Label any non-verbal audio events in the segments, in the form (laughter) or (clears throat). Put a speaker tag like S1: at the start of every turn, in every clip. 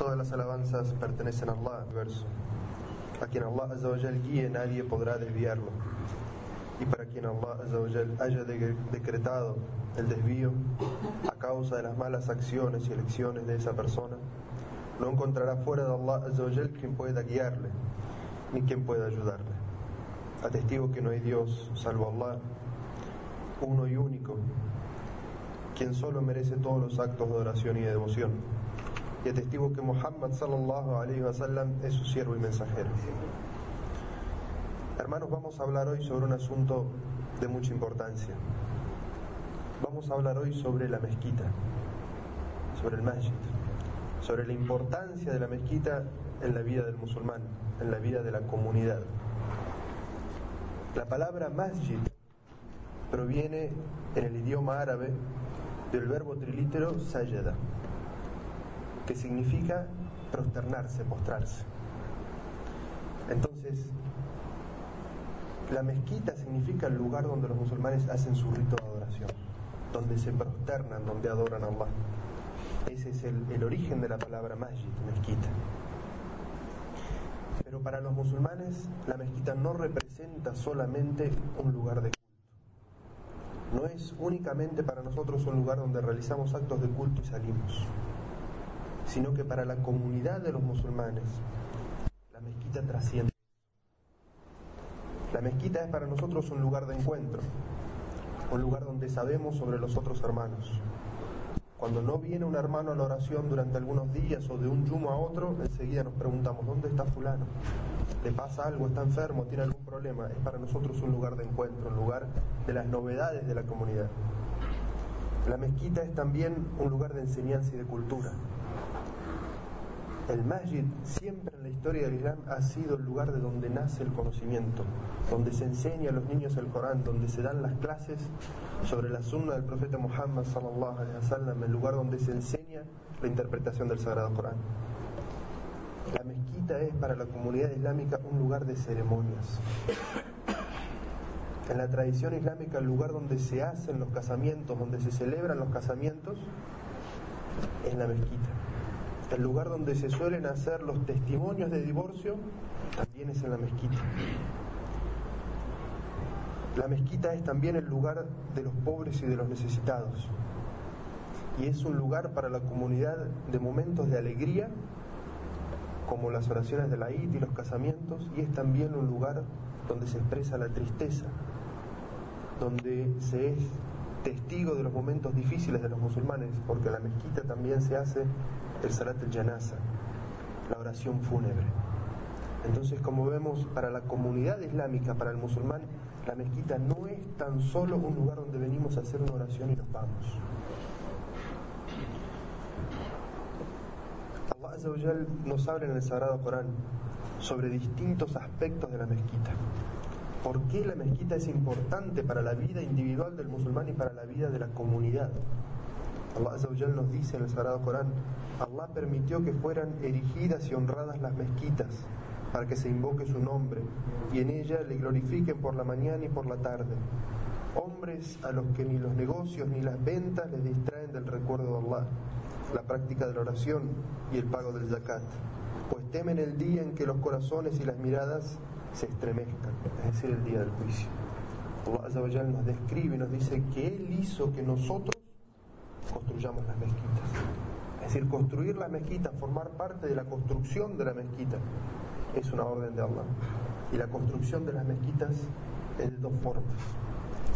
S1: Todas las alabanzas pertenecen a Allah, verso. A quien Allah Azzawajal guíe, nadie podrá desviarlo. Y para quien Allah Azzawajal haya de- decretado el desvío a causa de las malas acciones y elecciones de esa persona, no encontrará fuera de Allah Azzawajal quien pueda guiarle, ni quien pueda ayudarle. Atestigo que no hay Dios salvo Allah, uno y único, quien solo merece todos los actos de oración y de devoción. Y atestigo que Muhammad sallallahu alaihi wasallam es su siervo y mensajero. Hermanos, vamos a hablar hoy sobre un asunto de mucha importancia. Vamos a hablar hoy sobre la mezquita, sobre el masjid, sobre la importancia de la mezquita en la vida del musulmán, en la vida de la comunidad. La palabra masjid proviene en el idioma árabe del verbo trilítero sajada, que significa prosternarse, postrarse. Entonces, la mezquita significa el lugar donde los musulmanes hacen su rito de adoración, donde se prosternan, donde adoran a Allah. Ese es el, origen de la palabra masjid, mezquita. Pero para los musulmanes, la mezquita no representa solamente un lugar de culto. No es únicamente para nosotros un lugar donde realizamos actos de culto y salimos, sino que para la comunidad de los musulmanes, la mezquita trasciende. La mezquita es para nosotros un lugar de encuentro, un lugar donde sabemos sobre los otros hermanos. Cuando no viene un hermano a la oración durante algunos días o de un yumo a otro, enseguida nos preguntamos, ¿dónde está fulano? ¿Le pasa algo? ¿Está enfermo? ¿Tiene algún problema? Es para nosotros un lugar de encuentro, un lugar de las novedades de la comunidad. La mezquita es también un lugar de enseñanza y de cultura. El masjid siempre en la historia del Islam ha sido el lugar de donde nace el conocimiento, donde se enseña a los niños el Corán, donde se dan las clases sobre la sunna del profeta Muhammad sallallahu alaihi wasallam, el lugar donde se enseña la interpretación del Sagrado Corán. La mezquita es para la comunidad islámica un lugar de ceremonias. En la tradición islámica el lugar donde se hacen los casamientos, donde se celebran los casamientos, es la mezquita. El lugar donde se suelen hacer los testimonios de divorcio también es en la mezquita. La mezquita es también el lugar de los pobres y de los necesitados. Y es un lugar para la comunidad de momentos de alegría, como las oraciones de la Eid y los casamientos, y es también un lugar donde se expresa la tristeza, donde se es testigo de los momentos difíciles de los musulmanes, porque la mezquita también se hace el salat al janaza, la oración fúnebre. Entonces, como vemos, para la comunidad islámica, para el musulmán, la mezquita no es tan solo un lugar donde venimos a hacer una oración y nos vamos. Allah Azza wa Jal nos habla en el Sagrado Corán sobre distintos aspectos de la mezquita. ¿Por qué la mezquita es importante para la vida individual del musulmán y para la vida de la comunidad? Allah nos dice en el Sagrado Corán, Allah permitió que fueran erigidas y honradas las mezquitas para que se invoque su nombre y en ella le glorifiquen por la mañana y por la tarde. Hombres a los que ni los negocios ni las ventas les distraen del recuerdo de Allah, la práctica de la oración y el pago del zakat, pues temen el día en que los corazones y las miradas se estremezcan, es decir, el día del juicio. Allah nos describe y nos dice que Él hizo que nosotros construyamos las mezquitas. Es decir, construir la mezquita, formar parte de la construcción de la mezquita, es una orden de Allah. Y la construcción de las mezquitas es de dos formas.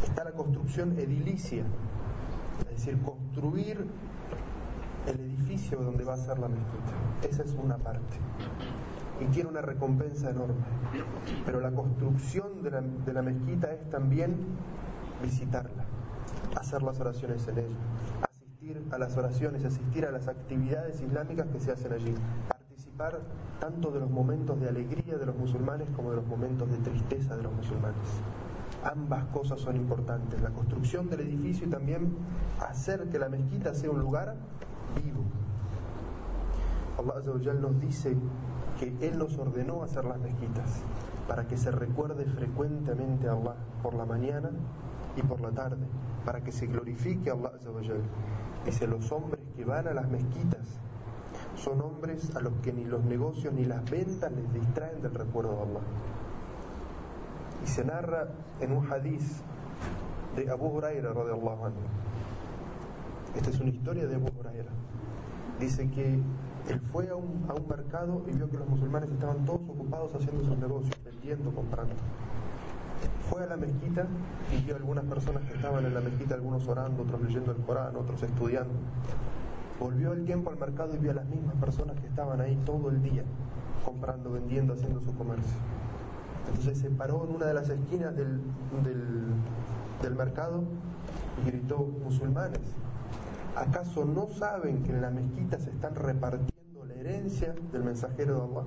S1: Está la construcción edilicia, es decir, construir el edificio donde va a ser la mezquita. Esa es una parte. Y tiene una recompensa enorme. Pero la construcción de la, de la mezquita es también visitarla, hacer las oraciones en ella, asistir a las oraciones, asistir a las actividades islámicas que se hacen allí, participar tanto de los momentos de alegría de los musulmanes como de los momentos de tristeza de los musulmanes. Ambas cosas son importantes, la construcción del edificio y también hacer que la mezquita sea un lugar vivo. Allah nos dice que Él nos ordenó hacer las mezquitas para que se recuerde frecuentemente a Allah por la mañana y por la tarde, para que se glorifique a Allah Dice, los hombres que van a las mezquitas son hombres a los que ni los negocios ni las ventas les distraen del recuerdo de Allah. Y se narra en un hadiz de Abu Huraira radiallahu anhu. Esta es una historia de Abu Huraira. Dice que él fue a un, a un mercado y vio que los musulmanes estaban todos ocupados haciendo sus negocios, vendiendo, comprando. Fue a la mezquita y vio algunas personas que estaban en la mezquita, algunos orando, otros leyendo el Corán, otros estudiando. Volvió el tiempo al mercado y vio a las mismas personas que estaban ahí todo el día, comprando, vendiendo, haciendo su comercio. Entonces se paró en una de las esquinas del, del, del mercado y gritó, musulmanes, ¿acaso no saben que en la mezquita se están repartiendo la herencia del mensajero de Allah?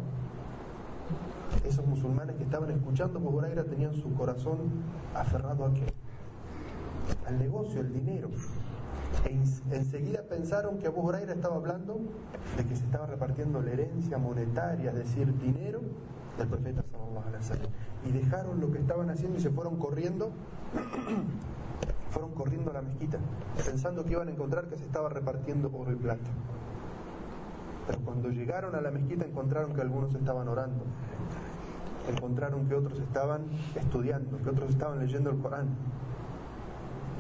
S1: Esos musulmanes que estaban escuchando Abu Huraira tenían su corazón aferrado a qué? Al negocio, el dinero. E enseguida pensaron que Abu Huraira estaba hablando de que se estaba repartiendo la herencia monetaria, es decir, dinero del profeta sallallahu alaihi wasallam. Y dejaron lo que estaban haciendo y se fueron corriendo fueron corriendo a la mezquita, pensando que iban a encontrar que se estaba repartiendo oro y plata. Pero cuando llegaron a la mezquita encontraron que algunos estaban orando, encontraron que otros estaban estudiando, que otros estaban leyendo el Corán.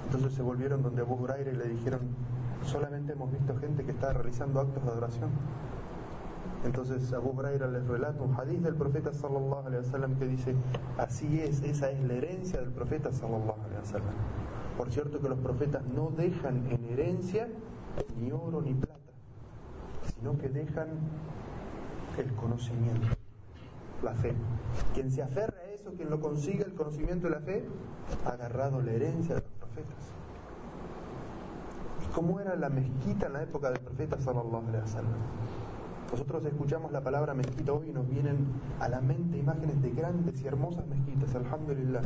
S1: Entonces se volvieron donde Abu Huraira y le dijeron, solamente hemos visto gente que está realizando actos de adoración. Entonces Abu Huraira les relata un hadith del profeta sallallahu alaihi wasallam que dice, así es, esa es la herencia del profeta sallallahu alaihi wasallam. Por cierto que los profetas no dejan en herencia ni oro ni plata, sino que dejan el conocimiento, la fe. Quien se aferra a eso, quien lo consiga el conocimiento y la fe, ha agarrado la herencia de los profetas. ¿Y cómo era la mezquita en la época del profeta sallallahu alaihi wasallam? Nosotros escuchamos la palabra mezquita hoy y nos vienen a la mente imágenes de grandes y hermosas mezquitas, alhamdulillah.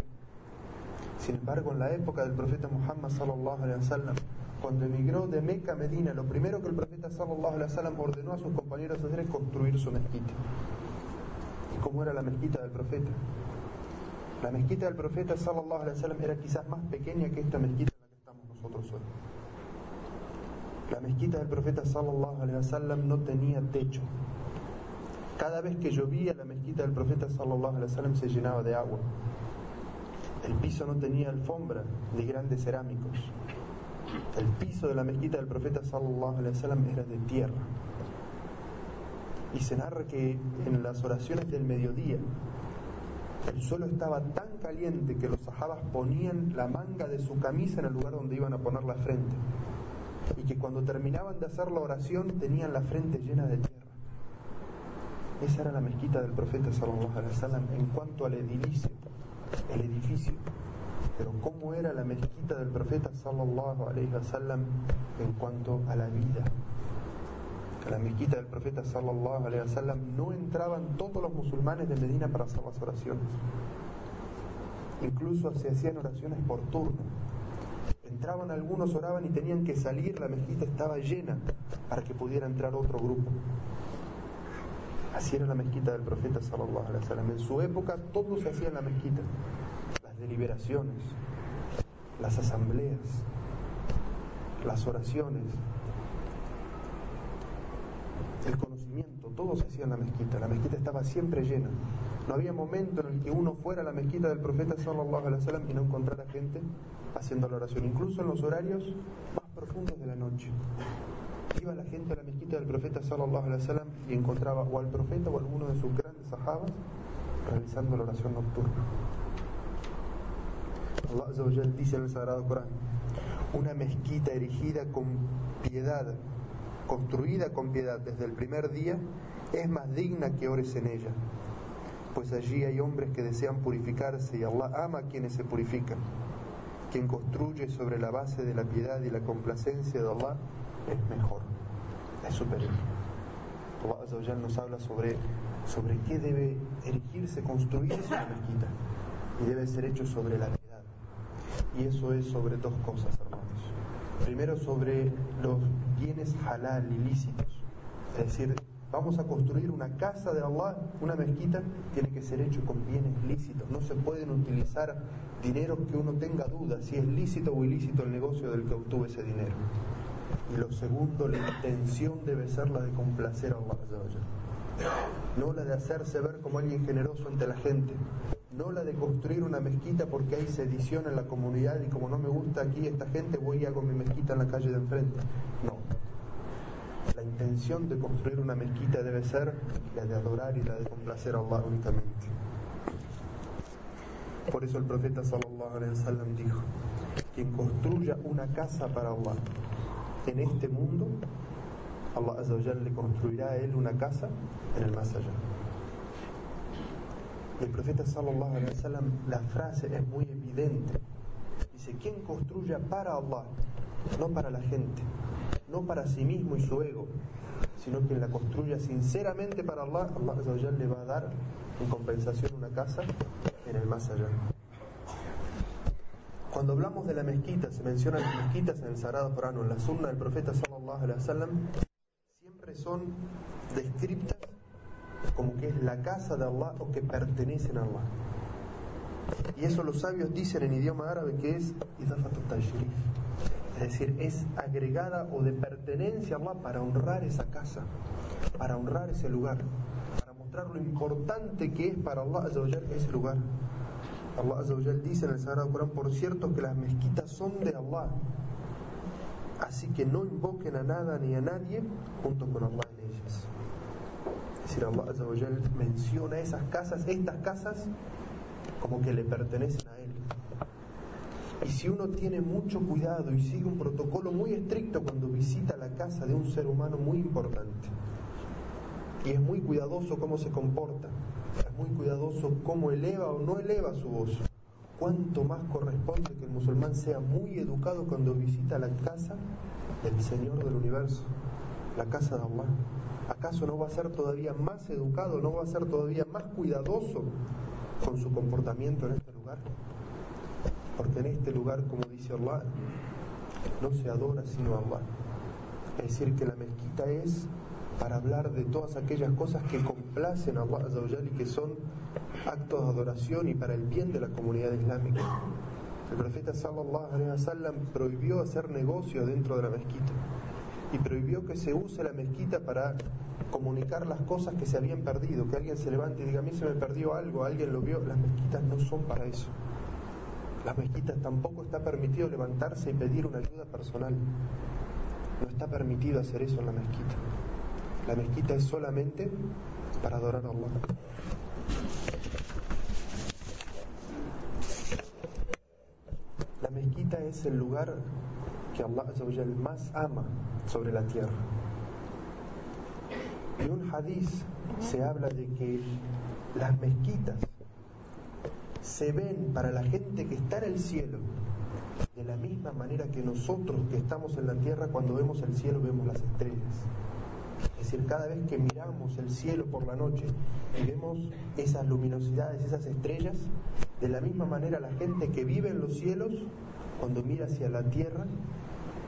S1: Sin embargo, en la época del profeta Muhammad sallallahu alaihi wasallam, cuando emigró de Meca a Medina, lo primero que el profeta sallallahu ordenó a sus compañeros hacer es construir su mezquita. ¿Y cómo era la mezquita del profeta? La mezquita del profeta sallallahu alaihi wasallam era quizás más pequeña que esta mezquita en la que estamos nosotros hoy. La mezquita del profeta sallallahu alaihi wasallam no tenía techo. Cada vez que llovía la mezquita del profeta sallallahu alaihi wasallam se llenaba de agua. El piso no tenía alfombra de grandes cerámicos. El piso de la mezquita del profeta sallallahu alaihi wasallam era de tierra. Y se narra que en las oraciones del mediodía el suelo estaba tan caliente que los sahabas ponían la manga de su camisa en el lugar donde iban a poner la frente. Y que cuando terminaban de hacer la oración tenían la frente llena de tierra. Esa era la mezquita del profeta sallallahu alaihi wasallam en cuanto al edilicio el edificio. Pero cómo era la mezquita del profeta sallallahu alaihi wasallam en cuanto a la vida. A la mezquita del profeta sallallahu alaihi wasallam no entraban todos los musulmanes de Medina para hacer las oraciones. Incluso se hacían oraciones por turno. Entraban algunos, oraban y tenían que salir, la mezquita estaba llena para que pudiera entrar otro grupo. Así era la mezquita del profeta sallallahu. En su época todo se hacía en la mezquita. Deliberaciones, las asambleas, las oraciones, el conocimiento, todo se hacía en la mezquita. La mezquita estaba siempre llena. No había momento en el que uno fuera a la mezquita del profeta sallallahu alaihi wasallam y no encontrara gente haciendo la oración, incluso en los horarios más profundos de la noche iba la gente a la mezquita del profeta sallallahu alaihi wasallam y encontraba o al profeta o a alguno de sus grandes sahabas realizando la oración nocturna. Allah Azza dice en el Sagrado Corán, una mezquita erigida con piedad, construida con piedad desde el primer día, es más digna que ores en ella, pues allí hay hombres que desean purificarse y Allah ama a quienes se purifican. Quien construye sobre la base de la piedad y la complacencia de Allah es mejor, es superior. Allah nos habla sobre, sobre qué debe erigirse, construirse una mezquita y debe ser hecho sobre la. Y eso es sobre dos cosas, hermanos. Primero sobre los bienes halal, ilícitos. Es decir, vamos a construir una casa de Allah, una mezquita, tiene que ser hecho con bienes lícitos. No se pueden utilizar dinero que uno tenga dudas si es lícito o ilícito el negocio del que obtuvo ese dinero. Y lo segundo, la intención debe ser la de complacer a Allah, no la de hacerse ver como alguien generoso ante la gente, no la de construir una mezquita porque hay sedición en la comunidad y como no me gusta aquí esta gente voy y hago mi mezquita en la calle de enfrente. No. La intención de construir una mezquita debe ser la de adorar y la de complacer a Allah únicamente. Por eso el profeta sallallahu alaihi wasallam dijo, quien construya una casa para Allah en este mundo, Allah Azza le construirá a él una casa en el más allá. El profeta sallallahu alaihi wasallam, la frase es muy evidente. Dice, quien construya para Allah, no para la gente, no para sí mismo y su ego, sino quien la construya sinceramente para Allah, Allah le va a dar en compensación una casa en el más allá. Cuando hablamos de la mezquita, se mencionan las mezquitas en el Sagrado Corán en la sunna del profeta sallallahu alaihi wasallam, siempre son descritas como que es la casa de Allah o que pertenecen a Allah. Y eso los sabios dicen en idioma árabe que es Es decir, es agregada o de pertenencia a Allah para honrar esa casa, para honrar ese lugar, para mostrar lo importante que es para Allah ese lugar. Allah dice en el Sagrado Corán, por cierto que las mezquitas son de Allah, así que no invoquen a nada ni a nadie junto con Allah en ellas. Es decir, Allah menciona esas casas, estas casas, como que le pertenecen a Él. Y si uno tiene mucho cuidado y sigue un protocolo muy estricto cuando visita la casa de un ser humano muy importante, y es muy cuidadoso cómo se comporta, es muy cuidadoso cómo eleva o no eleva su voz. Cuánto más corresponde que el musulmán sea muy educado cuando visita la casa del Señor del universo, la casa de Allah. ¿Acaso no va a ser todavía más educado, no va a ser todavía más cuidadoso con su comportamiento en este lugar? Porque en este lugar, como dice Allah, no se adora sino a Allah. Es decir, que la mezquita es para hablar de todas aquellas cosas que complacen a Allah y que son actos de adoración y para el bien de la comunidad islámica. El profeta prohibió hacer negocio dentro de la mezquita y prohibió que se use la mezquita para comunicar las cosas que se habían perdido, que alguien se levante y diga a mí se me perdió algo, alguien lo vio, las mezquitas no son para eso. Las mezquitas tampoco está permitido levantarse y pedir una ayuda personal. No está permitido hacer eso en la mezquita. La mezquita es solamente para adorar a Allah. La mezquita es el lugar que Allah más ama sobre la tierra. En un hadith se habla de que las mezquitas se ven para la gente que está en el cielo de la misma manera que nosotros que estamos en la tierra cuando vemos el cielo vemos las estrellas. Es decir, cada vez que miramos el cielo por la noche y vemos esas luminosidades, esas estrellas, de la misma manera la gente que vive en los cielos, cuando mira hacia la tierra,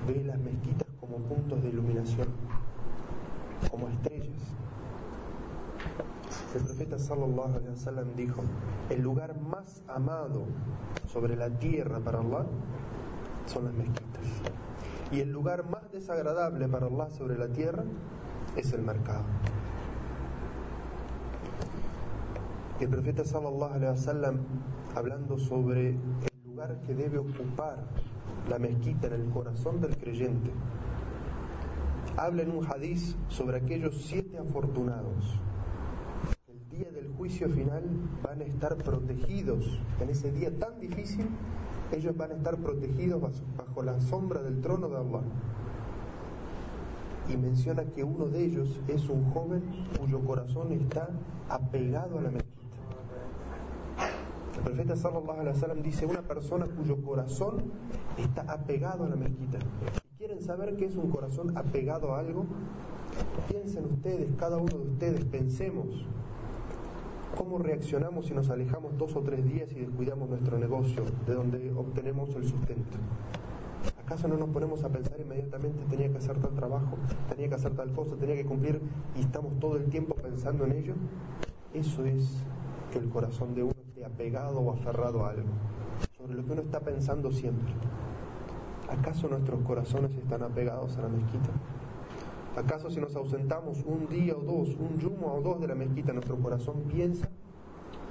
S1: ve las mezquitas como puntos de iluminación, como estrellas. El profeta sallallahu alaihi wasallam dijo, el lugar más amado sobre la tierra para Allah son las mezquitas. Y el lugar más desagradable para Allah sobre la tierra es el mercado. El profeta sallallahu alaihi wasallam hablando sobre que debe ocupar la mezquita en el corazón del creyente, habla en un hadiz sobre aquellos siete afortunados. El día del juicio final van a estar protegidos en ese día tan difícil, ellos van a estar protegidos bajo la sombra del trono de Allah y menciona que uno de ellos es un joven cuyo corazón está apegado a la mezquita. Profeta sallallahu alaihi wasallam dice una persona cuyo corazón está apegado a la mezquita. ¿Y quieren saber qué es un corazón apegado a algo? Piensen ustedes, cada uno de ustedes, pensemos cómo reaccionamos si nos alejamos dos o tres días y descuidamos nuestro negocio, de donde obtenemos el sustento. ¿Acaso no nos ponemos a pensar inmediatamente tenía que hacer tal trabajo, tenía que hacer tal cosa, tenía que cumplir y estamos todo el tiempo pensando en ello? Eso es que el corazón de uno apegado o aferrado a algo, sobre lo que uno está pensando siempre. ¿Acaso nuestros corazones están apegados a la mezquita? ¿Acaso si nos ausentamos un día o dos, un yumo o dos de la mezquita, nuestro corazón piensa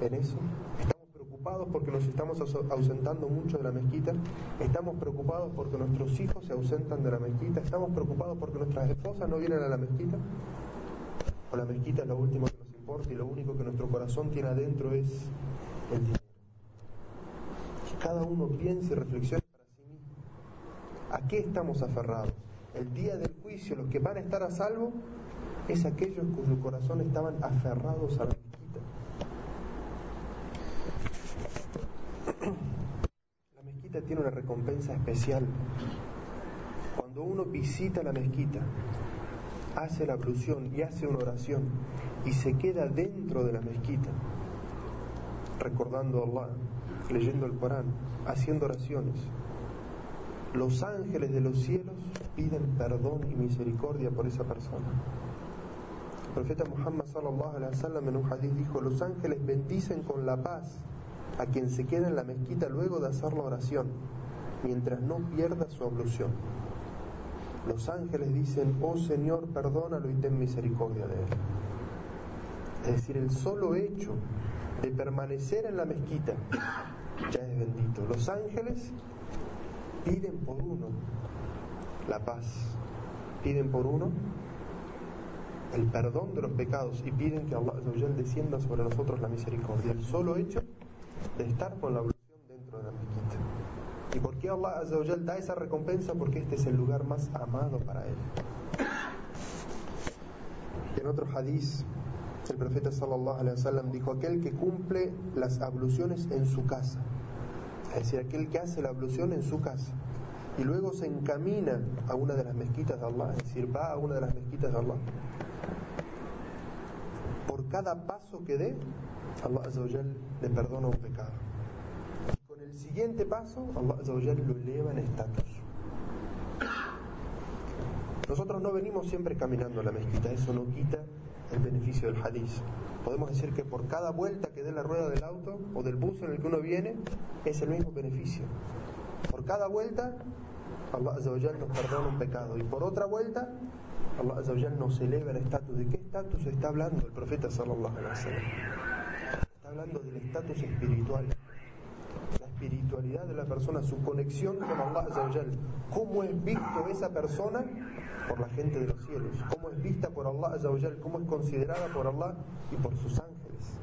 S1: en eso? ¿Estamos preocupados porque nos estamos ausentando mucho de la mezquita? ¿Estamos preocupados porque nuestros hijos se ausentan de la mezquita? ¿Estamos preocupados porque nuestras esposas no vienen a la mezquita? ¿O la mezquita es lo último que nos importa y lo único que nuestro corazón tiene adentro es el? Que cada uno piense y reflexione para sí mismo. ¿A qué estamos aferrados? el día del juicio, los que van a estar a salvo, es aquellos cuyo corazón estaban aferrados a la mezquita. La mezquita tiene una recompensa especial. Cuando uno visita la mezquita, hace la ablución y hace una oración y se queda dentro de la mezquita, recordando a Allah, leyendo el Corán, haciendo oraciones, los ángeles de los cielos piden perdón y misericordia por esa persona. El profeta Muhammad sallallahu alaihi wasallam en un hadith dijo, los ángeles bendicen con la paz a quien se queda en la mezquita luego de hacer la oración, mientras no pierda su ablución. Los ángeles dicen, oh Señor, perdónalo y ten misericordia de él. Es decir, el solo hecho de permanecer en la mezquita ya es bendito. Los ángeles piden por uno la paz, piden por uno el perdón de los pecados y piden que Allah descienda sobre nosotros la misericordia. El solo hecho de estar con la evolución dentro de la mezquita. ¿Y por qué Allah da esa recompensa? Porque este es el lugar más amado para Él. En otro hadith, el profeta sallallahu alaihi wasallam dijo: Aquel que cumple las abluciones en su casa, es decir, aquel que hace la ablución en su casa y luego se encamina a una de las mezquitas de Allah, es decir, va a una de las mezquitas de Allah. Por cada paso que dé, Allah le perdona un pecado. Y con el siguiente paso, Allah lo eleva en estatus. Nosotros no venimos siempre caminando a la mezquita, eso no quita el beneficio del hadith. Podemos decir que por cada vuelta que dé la rueda del auto o del bus en el que uno viene, es el mismo beneficio. Por cada vuelta, Allah nos perdona un pecado. Y por otra vuelta, Allah nos eleva el estatus. ¿De qué estatus está hablando el profeta sallallahu alaihi wasallam? Está hablando del estatus espiritual. Espiritualidad de la persona, su conexión con Allah ¿Cómo es visto esa persona por la gente de los cielos? ¿Cómo es vista por Allah ¿Cómo es considerada por Allah y por sus ángeles?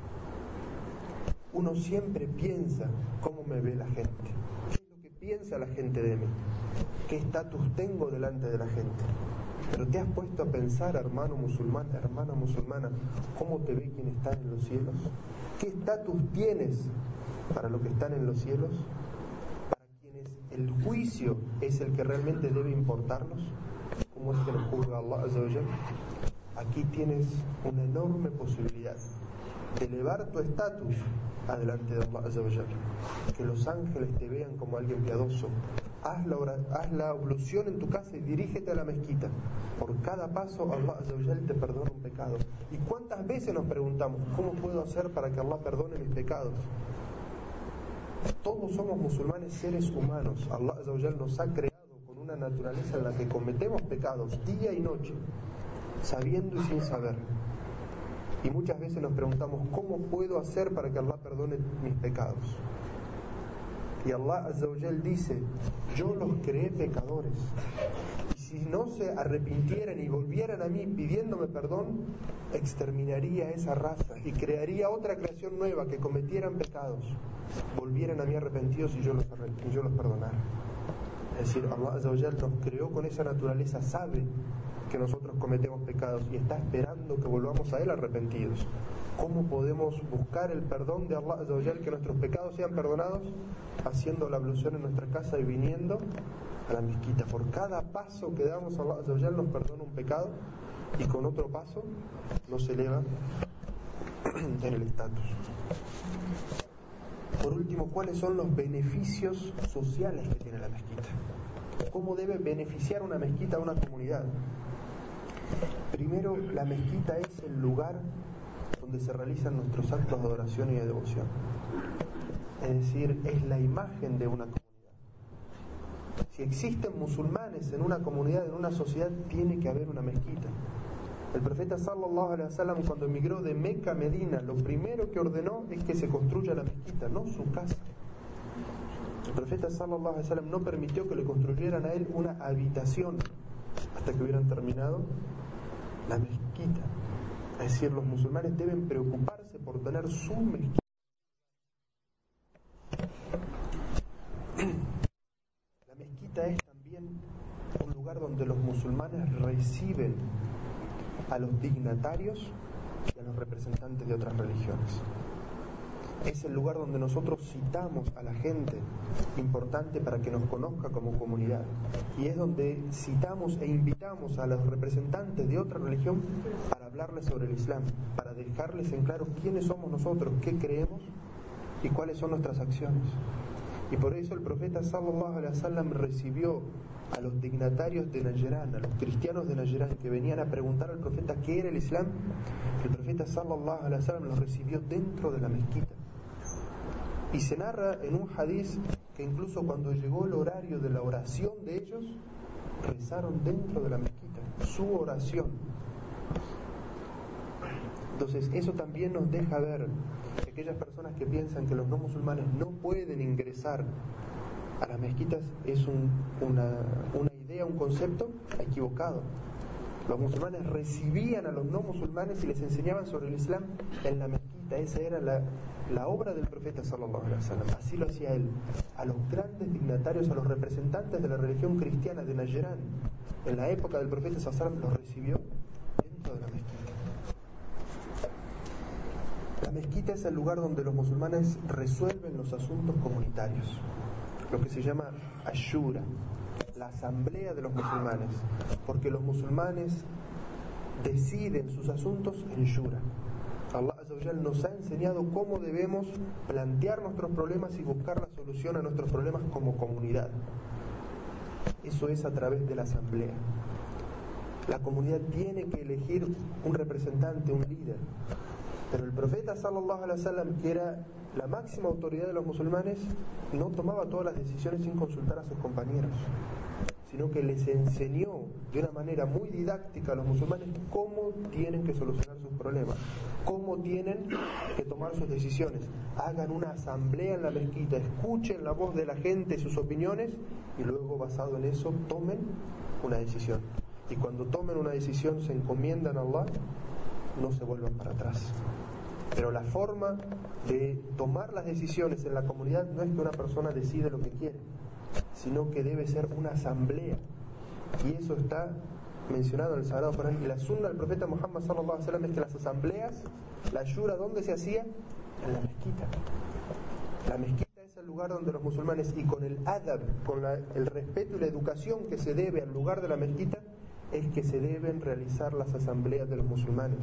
S1: Uno siempre piensa cómo me ve la gente piensa la gente de mí? ¿Qué estatus tengo delante de la gente? Pero te has puesto a pensar, hermano musulmán, hermana musulmana, cómo te ve quien está en los cielos. ¿Qué estatus tienes para los que están en los cielos? Para quienes el juicio es el que realmente debe importarnos. ¿Cómo es que nos juzga Allah? Aquí tienes una enorme posibilidad de elevar tu estatus adelante de Allah Que los ángeles te vean como alguien piadoso. Haz la, haz la ablución en tu casa y dirígete a la mezquita. Por cada paso Allah te perdona un pecado. ¿Y cuántas veces nos preguntamos, ¿cómo puedo hacer para que Allah perdone mis pecados? Todos somos musulmanes seres humanos. Allah nos ha creado con una naturaleza en la que cometemos pecados día y noche, sabiendo y sin saber. Y muchas veces nos preguntamos, ¿cómo puedo hacer para que Allah perdone mis pecados? Y Allah dice, yo los creé pecadores. Si no se arrepintieran y volvieran a mí pidiéndome perdón, exterminaría esa raza y crearía otra creación nueva que cometieran pecados, volvieran a mí arrepentidos y yo los, yo los perdonara. Es decir, Allah Azzawajal nos creó con esa naturaleza, sabe que nosotros cometemos pecados y está esperando que volvamos a Él arrepentidos. ¿Cómo podemos buscar el perdón de Allah que nuestros pecados sean perdonados? Haciendo la ablución en nuestra casa y viniendo a la mezquita. Por cada paso que damos a Allah nos perdona un pecado y con otro paso nos eleva (clears throat) en el estatus. Por último, ¿cuáles son los beneficios sociales que tiene la mezquita? ¿Cómo debe beneficiar una mezquita a una comunidad? Primero, la mezquita es el lugar donde se realizan nuestros actos de adoración y de devoción. Es decir, es la imagen de una comunidad. Existen musulmanes en una comunidad, en una sociedad, tiene que haber una mezquita. El profeta sallallahu alaihi wasallam cuando emigró de Meca a Medina, lo primero que ordenó es que se construya la mezquita, no su casa. El profeta sallallahu alaihi wasallam no permitió que le construyeran a él una habitación hasta que hubieran terminado la mezquita. Es decir, los musulmanes deben preocuparse por tener su mezquita. Es también un lugar donde los musulmanes reciben a los dignatarios y a los representantes de otras religiones. Es el lugar donde nosotros citamos a la gente importante para que nos conozca como comunidad. Y es donde citamos e invitamos a los representantes de otra religión para hablarles sobre el Islam, para dejarles en claro quiénes somos nosotros, qué creemos y cuáles son nuestras acciones. Y por eso el profeta sallallahu alaihi wasallam recibió a los dignatarios de Najran, a los cristianos de Najran que venían a preguntar al profeta qué era el Islam, el profeta sallallahu alaihi wasallam los recibió dentro de la mezquita. Y se narra en un hadiz que incluso cuando llegó el horario de la oración de ellos, rezaron dentro de la mezquita, su oración. Entonces eso también nos deja ver que aquellas personas que piensan que los no musulmanes no pueden ingresar a las mezquitas es una, idea, un concepto equivocado. Los musulmanes recibían a los no musulmanes y les enseñaban sobre el Islam en la mezquita. Esa era la, obra del profeta sallallahu alaihi wasallam. Así lo hacía él. A los grandes dignatarios, a los representantes de la religión cristiana de Najran, en la época del profeta sallallahu los recibió dentro de la mezquita. La mezquita es el lugar donde los musulmanes resuelven los asuntos comunitarios lo que se llama Ashura, la asamblea de los musulmanes, porque los musulmanes deciden sus asuntos en Shura. Allah nos ha enseñado cómo debemos plantear nuestros problemas y buscar la solución a nuestros problemas como comunidad. Eso es a través de la asamblea. La comunidad tiene que elegir un representante, un líder. Pero el profeta sallallahu alaihi wasallam, que era la máxima autoridad de los musulmanes no tomaba todas las decisiones sin consultar a sus compañeros, sino que les enseñó de una manera muy didáctica a los musulmanes cómo tienen que solucionar sus problemas, cómo tienen que tomar sus decisiones. Hagan una asamblea en la mezquita, escuchen la voz de la gente, sus opiniones y luego basado en eso tomen una decisión. Y cuando tomen una decisión se encomiendan a Allah, no se vuelvan para atrás. Pero la forma de tomar las decisiones en la comunidad no es que una persona decide lo que quiere, sino que debe ser una asamblea. Y eso está mencionado en el Sagrado Corán. Y la sunna del profeta Muhammad sallallahu alaihi wasallam es que las asambleas, la yura, ¿dónde se hacía? En la mezquita. La mezquita es el lugar donde los musulmanes, y con el adab, con el respeto y la educación que se debe al lugar de la mezquita, es que se deben realizar las asambleas de los musulmanes.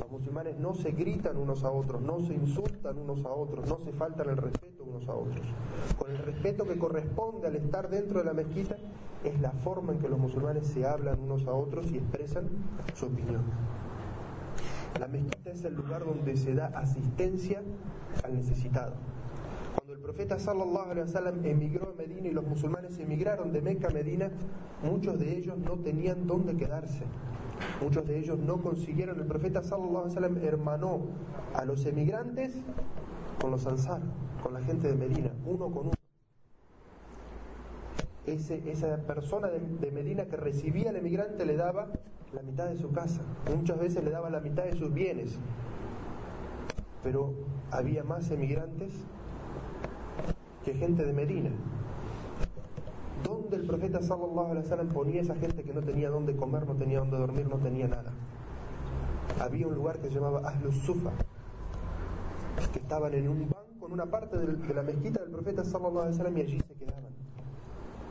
S1: Los musulmanes no se gritan unos a otros, no se insultan unos a otros, no se faltan el respeto unos a otros. Con el respeto que corresponde al estar dentro de la mezquita es la forma en que los musulmanes se hablan unos a otros y expresan su opinión. La mezquita es el lugar donde se da asistencia al necesitado. Profeta sallallahu alaihi wasallam emigró a Medina y los musulmanes emigraron de Meca a Medina, muchos de ellos no tenían dónde quedarse. Muchos de ellos no consiguieron. El profeta sallallahu alaihi wasallam hermanó a los emigrantes con los ansar, con la gente de Medina, uno con uno. Esa persona de, Medina que recibía al emigrante le daba la mitad de su casa, muchas veces le daba la mitad de sus bienes, pero había más emigrantes que gente de Medina. ¿Dónde el profeta sallallahu alaihi wasallam ponía esa gente que no tenía dónde comer, no tenía dónde dormir, no tenía nada? Había un lugar que se llamaba Ahlus Sufa, que estaban en un banco, en una parte de la mezquita del profeta sallallahu alaihi wasallam y allí se quedaban.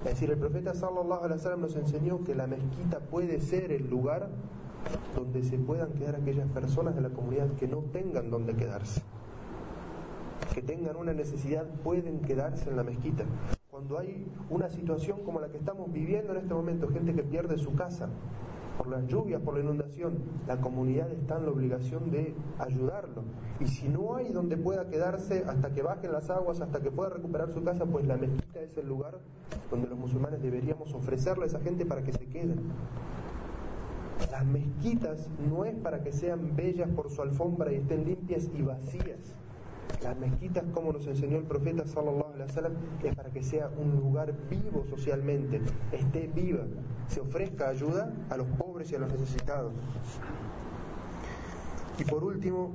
S1: Es decir, el profeta sallallahu alaihi wasallam nos enseñó que la mezquita puede ser el lugar donde se puedan quedar aquellas personas de la comunidad que no tengan dónde quedarse que tengan una necesidad pueden quedarse en la mezquita. Cuando hay una situación como la que estamos viviendo en este momento, gente que pierde su casa, por las lluvias, por la inundación, la comunidad está en la obligación de ayudarlo. Y si no hay donde pueda quedarse hasta que bajen las aguas, hasta que pueda recuperar su casa, pues la mezquita es el lugar donde los musulmanes deberíamos ofrecerle a esa gente para que se queden. Las mezquitas no es para que sean bellas por su alfombra y estén limpias y vacías. Las mezquitas, como nos enseñó el profeta sallallahu alaihi wasallam, es para que sea un lugar vivo socialmente, esté viva, se ofrezca ayuda a los pobres y a los necesitados. Y por último,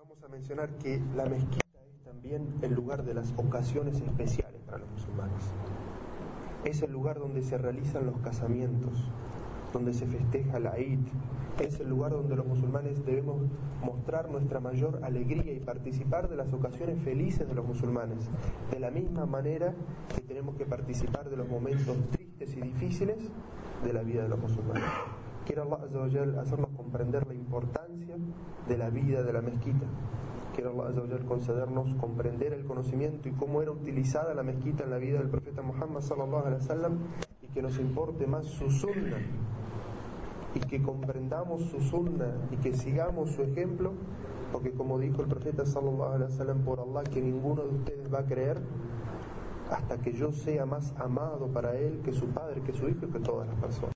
S1: vamos a mencionar que la mezquita es también el lugar de las ocasiones especiales para los musulmanes. Es el lugar donde se realizan los casamientos, donde se festeja la Eid. Es el lugar donde los musulmanes debemos mostrar nuestra mayor alegría y participar de las ocasiones felices de los musulmanes. De la misma manera que tenemos que participar de los momentos tristes y difíciles de la vida de los musulmanes. Quiero Allah hacernos comprender la importancia de la vida de la mezquita. Quiero Allah concedernos comprender el conocimiento y cómo era utilizada la mezquita en la vida del profeta Muhammad sallallahu alaihi wasallam y que nos importe más su sunna y que comprendamos su sunna y que sigamos su ejemplo, porque como dijo el profeta sallallahu alaihi wasallam por Allah que ninguno de ustedes va a creer hasta que yo sea más amado para él que su padre, que su hijo y que todas las personas.